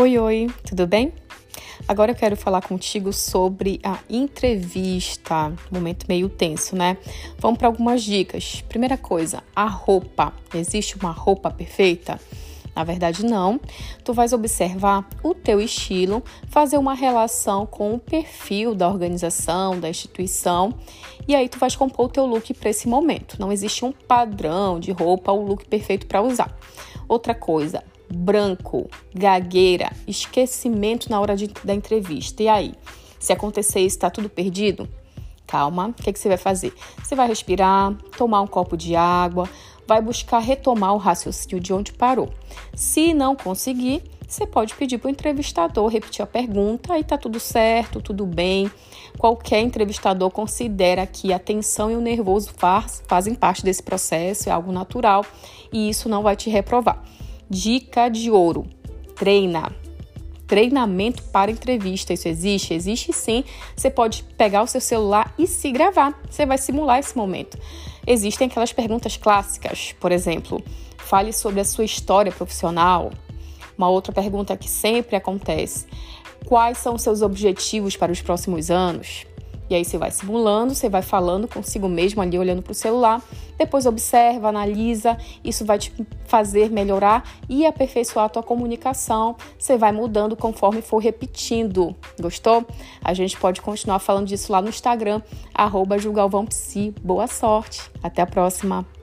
Oi, oi, tudo bem? Agora eu quero falar contigo sobre a entrevista, momento meio tenso, né? Vamos para algumas dicas. Primeira coisa, a roupa. Existe uma roupa perfeita? Na verdade, não. Tu vais observar o teu estilo, fazer uma relação com o perfil da organização, da instituição, e aí tu vais compor o teu look para esse momento. Não existe um padrão de roupa ou look perfeito para usar. Outra coisa, branco, gagueira, esquecimento na hora de, da entrevista. E aí? Se acontecer isso, está tudo perdido? Calma, o que, que você vai fazer? Você vai respirar, tomar um copo de água, vai buscar retomar o raciocínio de onde parou. Se não conseguir, você pode pedir para o entrevistador repetir a pergunta e tá tudo certo, tudo bem. Qualquer entrevistador considera que a tensão e o nervoso faz, fazem parte desse processo, é algo natural e isso não vai te reprovar. Dica de ouro: treina. Treinamento para entrevista, isso existe? Existe sim. Você pode pegar o seu celular e se gravar. Você vai simular esse momento. Existem aquelas perguntas clássicas, por exemplo, fale sobre a sua história profissional. Uma outra pergunta que sempre acontece: quais são os seus objetivos para os próximos anos? E aí você vai simulando, você vai falando consigo mesmo ali, olhando para o celular. Depois observa, analisa. Isso vai te fazer melhorar e aperfeiçoar a tua comunicação. Você vai mudando conforme for repetindo. Gostou? A gente pode continuar falando disso lá no Instagram, arroba Boa sorte. Até a próxima.